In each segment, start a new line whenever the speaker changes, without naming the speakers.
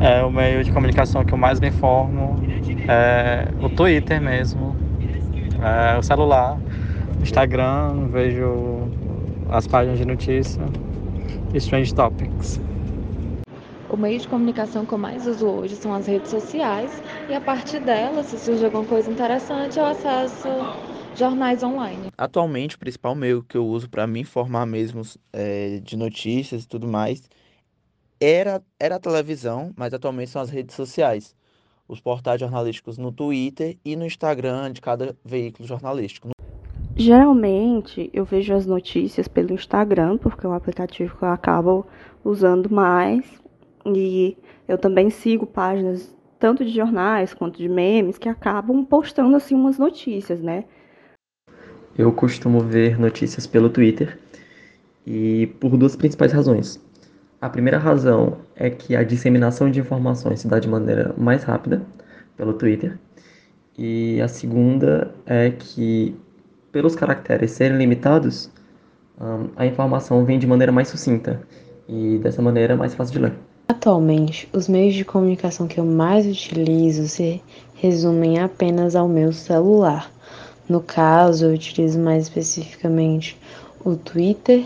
É o meio de comunicação que eu mais me informo. É o Twitter mesmo. É o celular. Instagram, vejo as páginas de notícia. E Strange Topics.
O meio de comunicação que eu mais uso hoje são as redes sociais e a partir delas, se surge alguma coisa interessante, eu acesso jornais online.
Atualmente, o principal meio que eu uso para me informar mesmo é, de notícias e tudo mais era, era a televisão, mas atualmente são as redes sociais. Os portais jornalísticos no Twitter e no Instagram de cada veículo jornalístico.
Geralmente eu vejo as notícias pelo Instagram, porque é um aplicativo que eu acabo usando mais e eu também sigo páginas tanto de jornais quanto de memes que acabam postando assim umas notícias, né?
Eu costumo ver notícias pelo Twitter e por duas principais razões. A primeira razão é que a disseminação de informações se dá de maneira mais rápida pelo Twitter. E a segunda é que, pelos caracteres serem limitados, a informação vem de maneira mais sucinta e dessa maneira é mais fácil de ler.
Atualmente, os meios de comunicação que eu mais utilizo se resumem apenas ao meu celular. No caso, eu utilizo mais especificamente o Twitter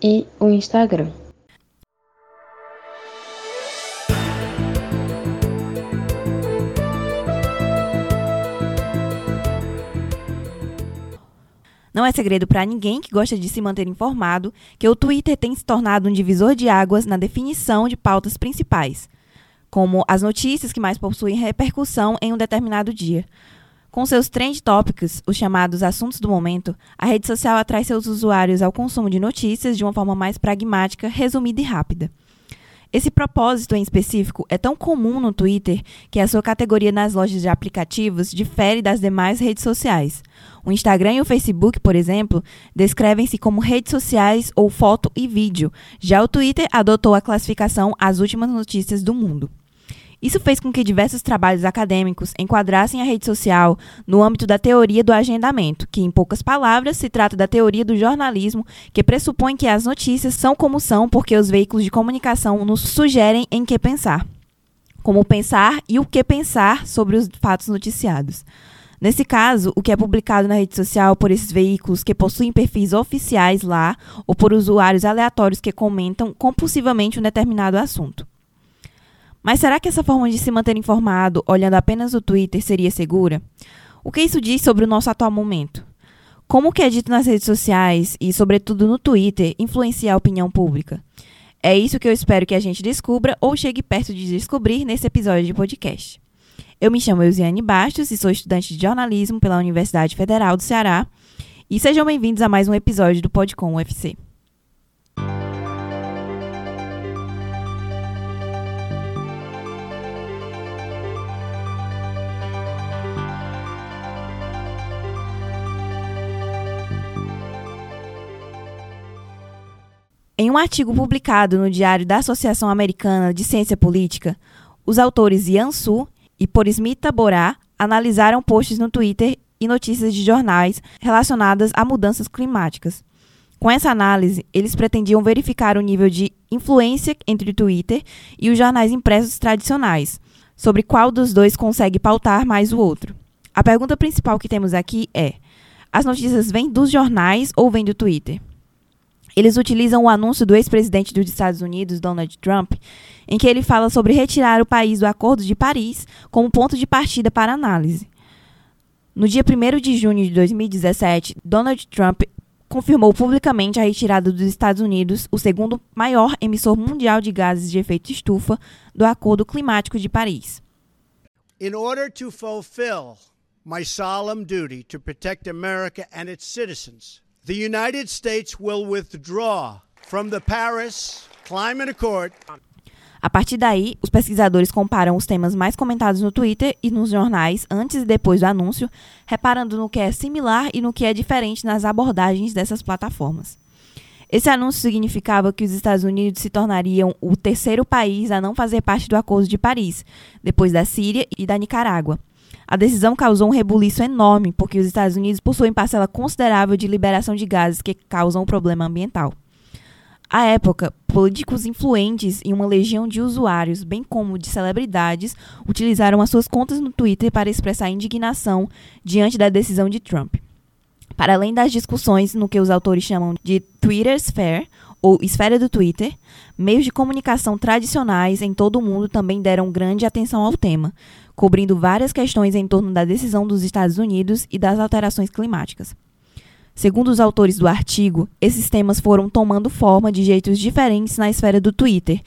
e o Instagram.
Não é segredo para ninguém que gosta de se manter informado que o Twitter tem se tornado um divisor de águas na definição de pautas principais, como as notícias que mais possuem repercussão em um determinado dia. Com seus trend topics, os chamados assuntos do momento, a rede social atrai seus usuários ao consumo de notícias de uma forma mais pragmática, resumida e rápida. Esse propósito em específico é tão comum no Twitter que a sua categoria nas lojas de aplicativos difere das demais redes sociais. O Instagram e o Facebook, por exemplo, descrevem-se como redes sociais ou foto e vídeo. Já o Twitter adotou a classificação As Últimas Notícias do Mundo. Isso fez com que diversos trabalhos acadêmicos enquadrassem a rede social no âmbito da teoria do agendamento, que, em poucas palavras, se trata da teoria do jornalismo, que pressupõe que as notícias são como são porque os veículos de comunicação nos sugerem em que pensar. Como pensar e o que pensar sobre os fatos noticiados. Nesse caso, o que é publicado na rede social por esses veículos que possuem perfis oficiais lá ou por usuários aleatórios que comentam compulsivamente um determinado assunto. Mas será que essa forma de se manter informado, olhando apenas o Twitter, seria segura? O que isso diz sobre o nosso atual momento? Como o que é dito nas redes sociais e, sobretudo, no Twitter, influencia a opinião pública? É isso que eu espero que a gente descubra ou chegue perto de descobrir nesse episódio de podcast. Eu me chamo Eusiane Bastos e sou estudante de jornalismo pela Universidade Federal do Ceará. E sejam bem-vindos a mais um episódio do Podcom UFC. Em um artigo publicado no Diário da Associação Americana de Ciência Política, os autores Yan Su e Porismita Borá analisaram posts no Twitter e notícias de jornais relacionadas a mudanças climáticas. Com essa análise, eles pretendiam verificar o nível de influência entre o Twitter e os jornais impressos tradicionais, sobre qual dos dois consegue pautar mais o outro. A pergunta principal que temos aqui é: as notícias vêm dos jornais ou vêm do Twitter? Eles utilizam o anúncio do ex-presidente dos Estados Unidos, Donald Trump, em que ele fala sobre retirar o país do Acordo de Paris como ponto de partida para análise. No dia 1 de junho de 2017, Donald Trump confirmou publicamente a retirada dos Estados Unidos, o segundo maior emissor mundial de gases de efeito estufa, do Acordo Climático de Paris.
In order to fulfill my solemn duty to protect America and its citizens, the United States will withdraw from the Paris Climate Accord.
A partir daí, os pesquisadores comparam os temas mais comentados no Twitter e nos jornais antes e depois do anúncio, reparando no que é similar e no que é diferente nas abordagens dessas plataformas. Esse anúncio significava que os Estados Unidos se tornariam o terceiro país a não fazer parte do Acordo de Paris, depois da Síria e da Nicarágua. A decisão causou um rebuliço enorme, porque os Estados Unidos possuem parcela considerável de liberação de gases que causam o problema ambiental. À época, políticos influentes e uma legião de usuários, bem como de celebridades, utilizaram as suas contas no Twitter para expressar indignação diante da decisão de Trump. Para além das discussões no que os autores chamam de Twitter Sphere, ou esfera do Twitter, meios de comunicação tradicionais em todo o mundo também deram grande atenção ao tema, cobrindo várias questões em torno da decisão dos Estados Unidos e das alterações climáticas. Segundo os autores do artigo, esses temas foram tomando forma de jeitos diferentes na esfera do Twitter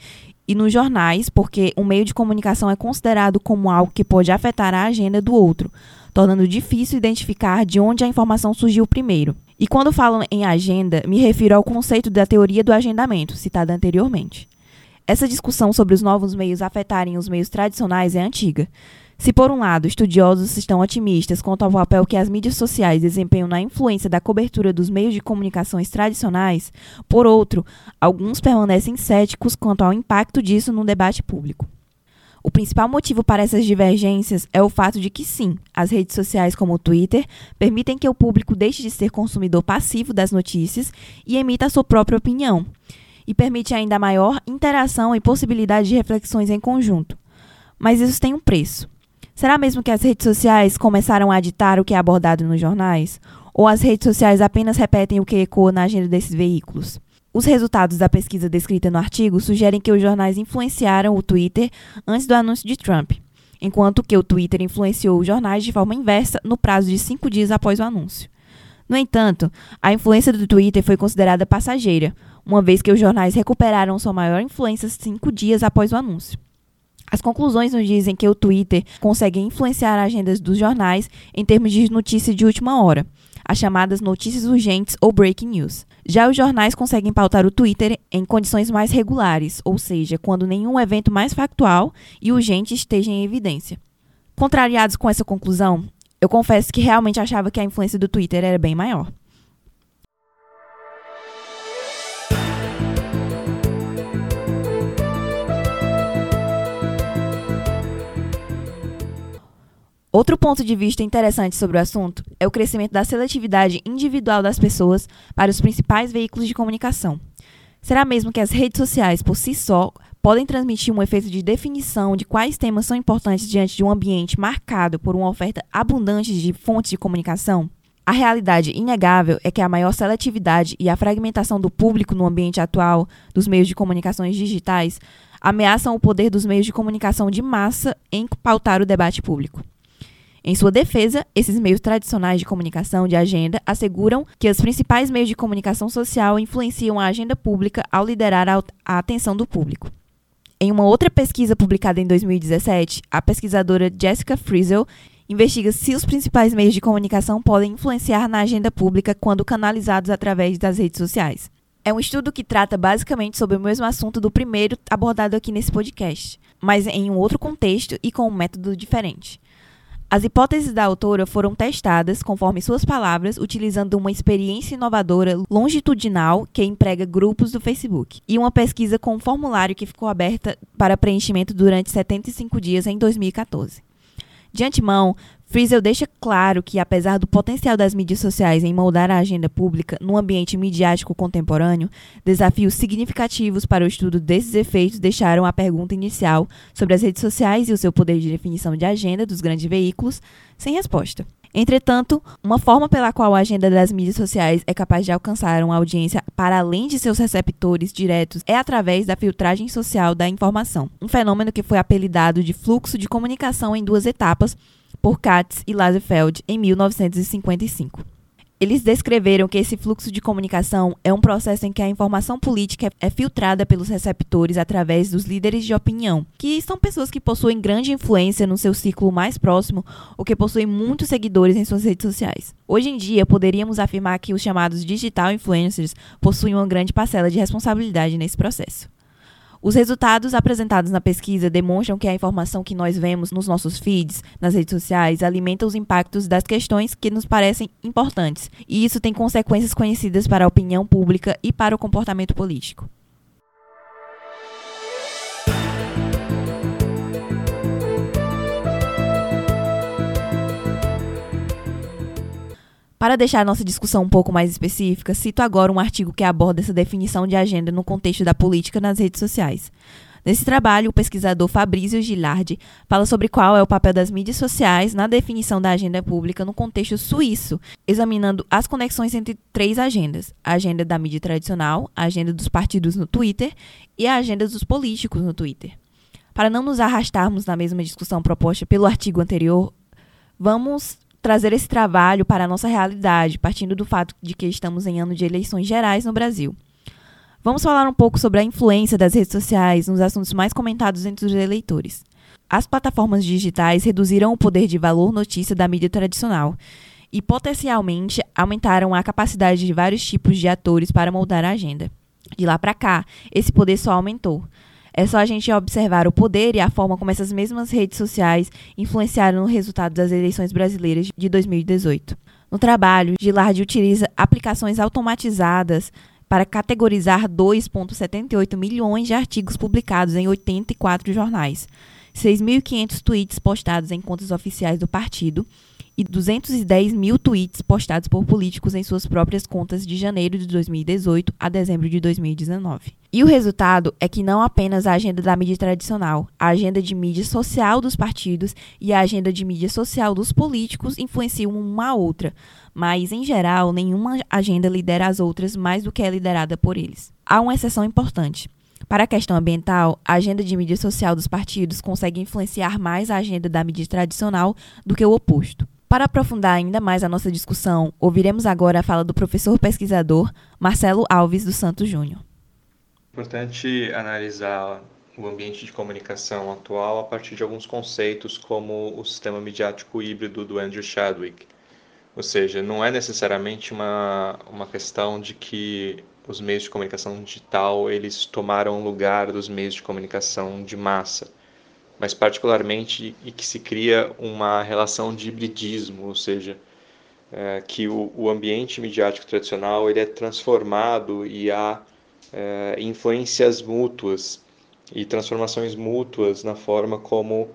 e nos jornais, porque um meio de comunicação é considerado como algo que pode afetar a agenda do outro, tornando difícil identificar de onde a informação surgiu primeiro. E quando falo em agenda, me refiro ao conceito da teoria do agendamento, citada anteriormente. Essa discussão sobre os novos meios afetarem os meios tradicionais é antiga. Se, por um lado, estudiosos estão otimistas quanto ao papel que as mídias sociais desempenham na influência da cobertura dos meios de comunicações tradicionais, por outro, alguns permanecem céticos quanto ao impacto disso no debate público. O principal motivo para essas divergências é o fato de que, sim, as redes sociais como o Twitter permitem que o público deixe de ser consumidor passivo das notícias e emita a sua própria opinião, e permite ainda maior interação e possibilidade de reflexões em conjunto. Mas isso tem um preço. Será mesmo que as redes sociais começaram a ditar o que é abordado nos jornais? Ou as redes sociais apenas repetem o que ecoa na agenda desses veículos? Os resultados da pesquisa descrita no artigo sugerem que os jornais influenciaram o Twitter antes do anúncio de Trump, enquanto que o Twitter influenciou os jornais de forma inversa no prazo de cinco dias após o anúncio. No entanto, a influência do Twitter foi considerada passageira, uma vez que os jornais recuperaram sua maior influência cinco dias após o anúncio. As conclusões nos dizem que o Twitter consegue influenciar agendas dos jornais em termos de notícia de última hora, as chamadas notícias urgentes ou breaking news. Já os jornais conseguem pautar o Twitter em condições mais regulares, ou seja, quando nenhum evento mais factual e urgente esteja em evidência. Contrariados com essa conclusão, eu confesso que realmente achava que a influência do Twitter era bem maior. Outro ponto de vista interessante sobre o assunto é o crescimento da seletividade individual das pessoas para os principais veículos de comunicação. Será mesmo que as redes sociais, por si só, podem transmitir um efeito de definição de quais temas são importantes diante de um ambiente marcado por uma oferta abundante de fontes de comunicação? A realidade inegável é que a maior seletividade e a fragmentação do público no ambiente atual dos meios de comunicações digitais ameaçam o poder dos meios de comunicação de massa em pautar o debate público. Em sua defesa, esses meios tradicionais de comunicação de agenda asseguram que os principais meios de comunicação social influenciam a agenda pública ao liderar a atenção do público. Em uma outra pesquisa publicada em 2017, a pesquisadora Jessica Frizzle investiga se os principais meios de comunicação podem influenciar na agenda pública quando canalizados através das redes sociais. É um estudo que trata basicamente sobre o mesmo assunto do primeiro abordado aqui nesse podcast, mas em um outro contexto e com um método diferente. As hipóteses da autora foram testadas, conforme suas palavras, utilizando uma experiência inovadora longitudinal que emprega grupos do Facebook e uma pesquisa com um formulário que ficou aberta para preenchimento durante 75 dias em 2014. De antemão, Friesel deixa claro que, apesar do potencial das mídias sociais em moldar a agenda pública no ambiente midiático contemporâneo, desafios significativos para o estudo desses efeitos deixaram a pergunta inicial sobre as redes sociais e o seu poder de definição de agenda dos grandes veículos sem resposta. Entretanto, uma forma pela qual a agenda das mídias sociais é capaz de alcançar uma audiência para além de seus receptores diretos é através da filtragem social da informação, um fenômeno que foi apelidado de fluxo de comunicação em duas etapas por Katz e Laserfeld em 1955. Eles descreveram que esse fluxo de comunicação é um processo em que a informação política é filtrada pelos receptores através dos líderes de opinião, que são pessoas que possuem grande influência no seu círculo mais próximo ou que possuem muitos seguidores em suas redes sociais. Hoje em dia, poderíamos afirmar que os chamados digital influencers possuem uma grande parcela de responsabilidade nesse processo. Os resultados apresentados na pesquisa demonstram que a informação que nós vemos nos nossos feeds, nas redes sociais, alimenta os impactos das questões que nos parecem importantes, e isso tem consequências conhecidas para a opinião pública e para o comportamento político. Para deixar nossa discussão um pouco mais específica, cito agora um artigo que aborda essa definição de agenda no contexto da política nas redes sociais. Nesse trabalho, o pesquisador Fabrício Gilardi fala sobre qual é o papel das mídias sociais na definição da agenda pública no contexto suíço, examinando as conexões entre três agendas: a agenda da mídia tradicional, a agenda dos partidos no Twitter e a agenda dos políticos no Twitter. Para não nos arrastarmos na mesma discussão proposta pelo artigo anterior, vamos trazer esse trabalho para a nossa realidade, partindo do fato de que estamos em ano de eleições gerais no Brasil. Vamos falar um pouco sobre a influência das redes sociais nos assuntos mais comentados entre os eleitores. As plataformas digitais reduziram o poder de valor notícia da mídia tradicional e potencialmente aumentaram a capacidade de vários tipos de atores para moldar a agenda. De lá para cá, esse poder só aumentou. É só a gente observar o poder e a forma como essas mesmas redes sociais influenciaram o resultado das eleições brasileiras de 2018. No trabalho, Gilardi utiliza aplicações automatizadas para categorizar 2,78 milhões de artigos publicados em 84 jornais, 6.500 tweets postados em contas oficiais do partido e 210 mil tweets postados por políticos em suas próprias contas de janeiro de 2018 a dezembro de 2019. E o resultado é que não apenas a agenda da mídia tradicional, a agenda de mídia social dos partidos e a agenda de mídia social dos políticos influenciam uma a outra, mas, em geral, nenhuma agenda lidera as outras mais do que é liderada por eles. Há uma exceção importante. Para a questão ambiental, a agenda de mídia social dos partidos consegue influenciar mais a agenda da mídia tradicional do que o oposto. Para aprofundar ainda mais a nossa discussão, ouviremos agora a fala do professor pesquisador Marcelo Alves dos Santos Júnior.
É importante analisar o ambiente de comunicação atual a partir de alguns conceitos como o sistema midiático híbrido do Andrew Chadwick. Ou seja, não é necessariamente uma, uma questão de que os meios de comunicação digital eles tomaram lugar dos meios de comunicação de massa mas particularmente e que se cria uma relação de hibridismo, ou seja, é, que o, o, ambiente midiático tradicional ele é transformado e há é, influências mútuas e transformações mútuas na forma como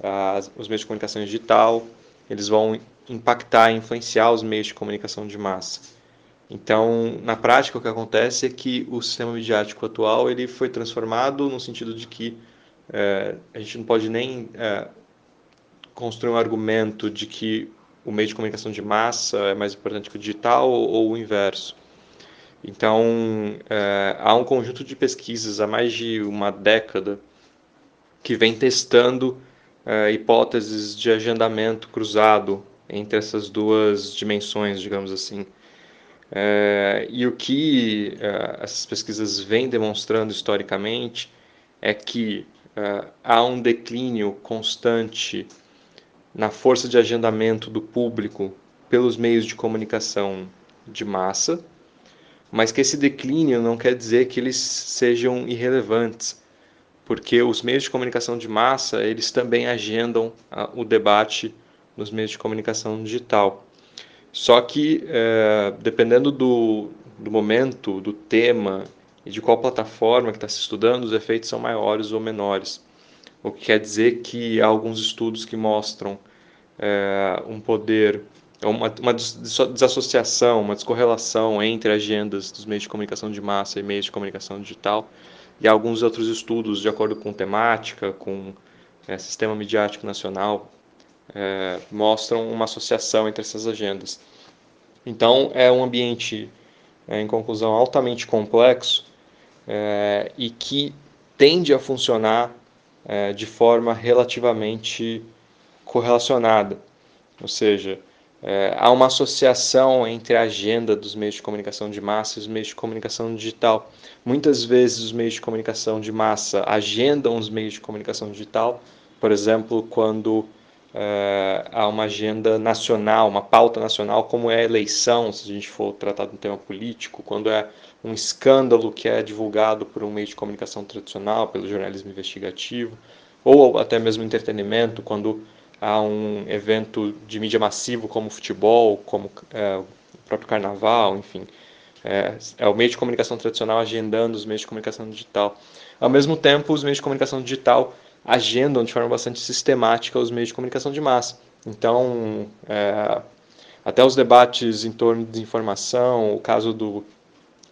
as, os meios de comunicação digital eles vão impactar, influenciar os meios de comunicação de massa. Então, na prática, o que acontece é que o sistema midiático atual ele foi transformado no sentido de que é, a gente não pode nem é, construir um argumento de que o meio de comunicação de massa é mais importante que o digital ou, ou o inverso. Então, é, há um conjunto de pesquisas há mais de uma década que vem testando é, hipóteses de agendamento cruzado entre essas duas dimensões, digamos assim. É, e o que é, essas pesquisas vêm demonstrando historicamente é que uh, há um declínio constante na força de agendamento do público pelos meios de comunicação de massa, mas que esse declínio não quer dizer que eles sejam irrelevantes, porque os meios de comunicação de massa eles também agendam uh, o debate nos meios de comunicação digital. Só que, uh, dependendo do, do momento, do tema e de qual plataforma que está se estudando, os efeitos são maiores ou menores. O que quer dizer que há alguns estudos que mostram é, um poder, uma, uma desassociação, uma descorrelação entre agendas dos meios de comunicação de massa e meios de comunicação digital, e alguns outros estudos, de acordo com temática, com é, sistema midiático nacional, é, mostram uma associação entre essas agendas. Então, é um ambiente, em conclusão, altamente complexo é, e que tende a funcionar é, de forma relativamente correlacionada. Ou seja, é, há uma associação entre a agenda dos meios de comunicação de massa e os meios de comunicação digital. Muitas vezes os meios de comunicação de massa agendam os meios de comunicação digital, por exemplo, quando é, há uma agenda nacional, uma pauta nacional, como é a eleição, se a gente for tratar de um tema político, quando é um escândalo que é divulgado por um meio de comunicação tradicional, pelo jornalismo investigativo, ou até mesmo entretenimento, quando há um evento de mídia massivo como futebol, como é, o próprio carnaval, enfim. É, é, o meio de comunicação tradicional agendando os meios de comunicação digital. Ao mesmo tempo, os meios de comunicação digital agendam de forma bastante sistemática os meios de comunicação de massa. Então, é, até os debates em torno de desinformação, o caso do,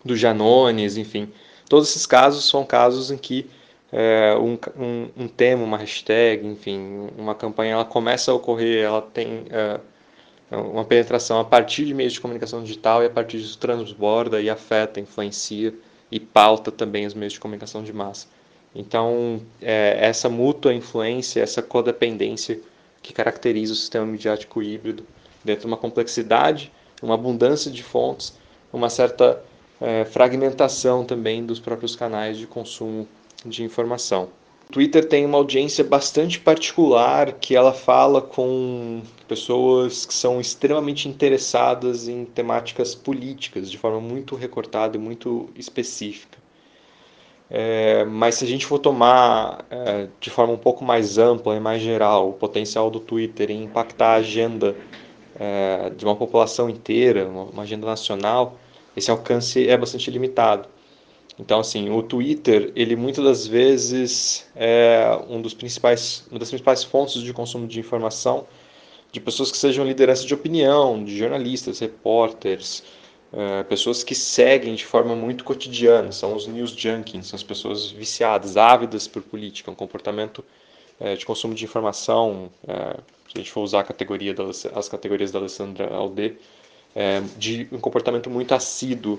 do Janones, enfim, todos esses casos são casos em que é, um, um, um, tema, uma hashtag, enfim, uma campanha, ela começa a ocorrer, ela tem é, uma penetração a partir de meios de comunicação digital e a partir disso transborda e afeta, influencia e pauta também os meios de comunicação de massa. Então, é, essa mútua influência, essa codependência que caracteriza o sistema midiático híbrido, dentro de uma complexidade, uma abundância de fontes, uma certa é, fragmentação também dos próprios canais de consumo de informação. O Twitter tem uma audiência bastante particular que ela fala com pessoas que são extremamente interessadas em temáticas políticas de forma muito recortada e muito específica. É, mas se a gente for tomar é, de forma um pouco mais ampla e mais geral o potencial do Twitter em impactar a agenda é, de uma população inteira, uma, agenda nacional, esse alcance é bastante limitado. Então, assim, o Twitter, ele muitas das vezes é um dos principais, uma das principais fontes de consumo de informação de pessoas que sejam liderança de opinião, de jornalistas, repórteres, uh, pessoas que seguem de forma muito cotidiana, são os news junkies, são as pessoas viciadas, ávidas por política, um comportamento uh, de consumo de informação, uh, se a gente for usar categoria da, as categorias da Alessandra Alde, de um comportamento muito assíduo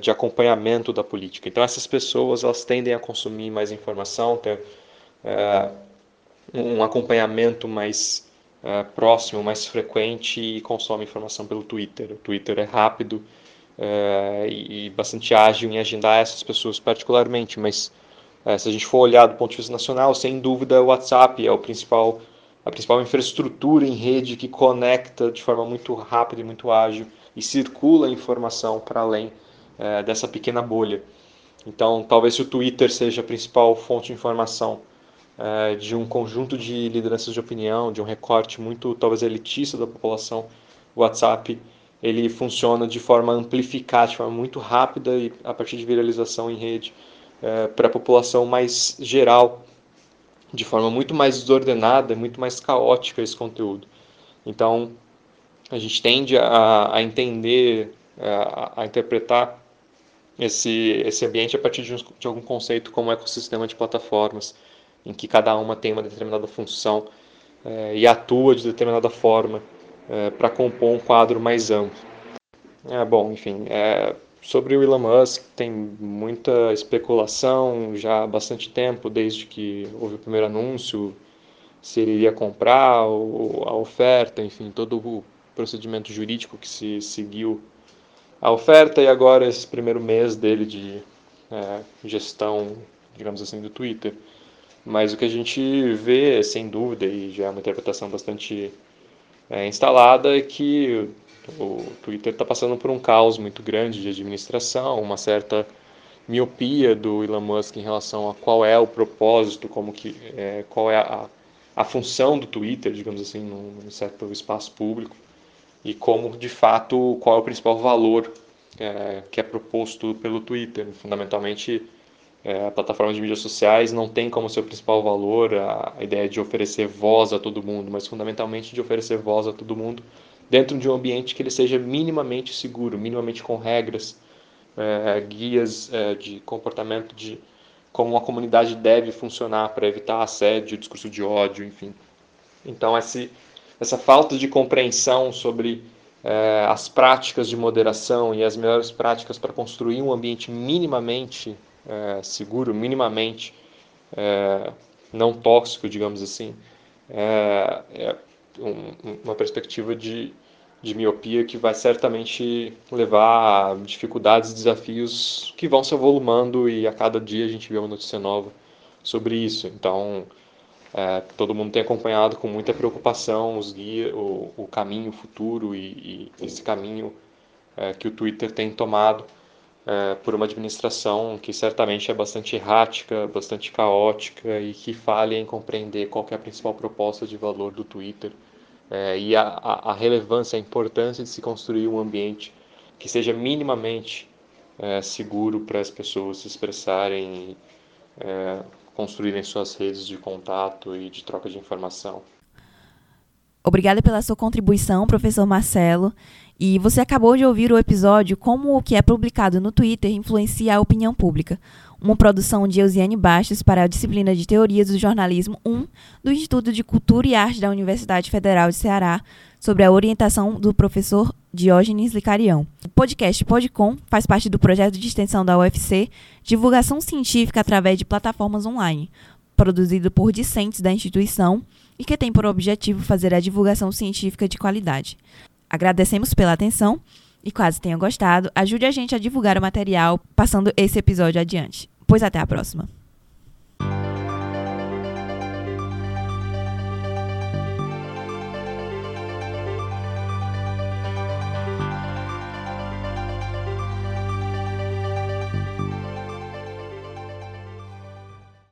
de acompanhamento da política. Então essas pessoas elas tendem a consumir mais informação, ter um acompanhamento mais uh, próximo, mais frequente e consome informação pelo Twitter. O Twitter é rápido uh, e bastante ágil em agendar essas pessoas particularmente, mas uh, se a gente for olhar do ponto de vista nacional, sem dúvida o WhatsApp é o principal a principal infraestrutura em rede que conecta de forma muito rápida e muito ágil e circula informação para além dessa pequena bolha. Então, talvez se o Twitter seja a principal fonte de informação é, de um conjunto de lideranças de opinião, de um recorte muito talvez elitista da população, o WhatsApp ele funciona de forma amplificada, de forma muito rápida e a partir de viralização em rede é, para a população mais geral, de forma muito mais desordenada, muito mais caótica esse conteúdo. Então a gente tende a, a entender, a, a, interpretar esse, esse ambiente a partir de, um, de algum conceito como ecossistema de plataformas em que cada uma tem uma determinada função é, e atua de determinada forma é, para compor um quadro mais amplo. É, bom, enfim, é, sobre o Elon Musk tem muita especulação já há bastante tempo, desde que houve o primeiro anúncio, se ele iria comprar a oferta, enfim, todo o procedimento jurídico que se seguiu a oferta e agora esse primeiro mês dele de é, gestão, digamos assim, do Twitter. Mas o que a gente vê, sem dúvida, e já é uma interpretação bastante é, instalada, é que o Twitter está passando por um caos muito grande de administração, uma certa miopia do Elon Musk em relação a qual é o propósito, como que, é, qual é a, a função do Twitter, digamos assim, num, certo espaço público, e como, de fato, qual é o principal valor é, que é proposto pelo Twitter. Fundamentalmente, a plataforma de mídias sociais não tem como seu principal valor a, a, ideia de oferecer voz a todo mundo, mas fundamentalmente de oferecer voz a todo mundo dentro de um ambiente que ele seja minimamente seguro, minimamente com regras, é, guias é, de comportamento de como uma comunidade deve funcionar para evitar assédio, discurso de ódio, enfim. Então esse, essa falta de compreensão sobre é, as práticas de moderação e as melhores práticas para construir um ambiente minimamente é, seguro, minimamente é, não tóxico, digamos assim, é, é um, uma perspectiva de, de miopia que vai certamente levar a dificuldades, desafios que vão se avolumando e a cada dia a gente vê uma notícia nova sobre isso. Então, é, todo mundo tem acompanhado com muita preocupação os guia, o, o caminho futuro e, e esse caminho é, que o Twitter tem tomado é, por uma administração que certamente é bastante errática, bastante caótica e que falha em compreender qual é a principal proposta de valor do Twitter é, e a, a, relevância, a importância de se construir um ambiente que seja minimamente é, seguro para as pessoas se expressarem é, construírem suas redes de contato e de troca de informação.
Obrigada pela sua contribuição, professor Marcelo. E você acabou de ouvir o episódio Como o que é publicado no Twitter influencia a opinião pública, uma produção de Eusiane Bastos para a disciplina de Teorias do Jornalismo 1 do Instituto de Cultura e Arte da Universidade Federal de Ceará, sobre a orientação do professor Diógenes Licarião. O podcast Podcom faz parte do projeto de extensão da UFC, divulgação científica através de plataformas online, produzido por discentes da instituição e que tem por objetivo fazer a divulgação científica de qualidade. Agradecemos pela atenção e caso tenha gostado, ajude a gente a divulgar o material passando esse episódio adiante. Pois até a próxima.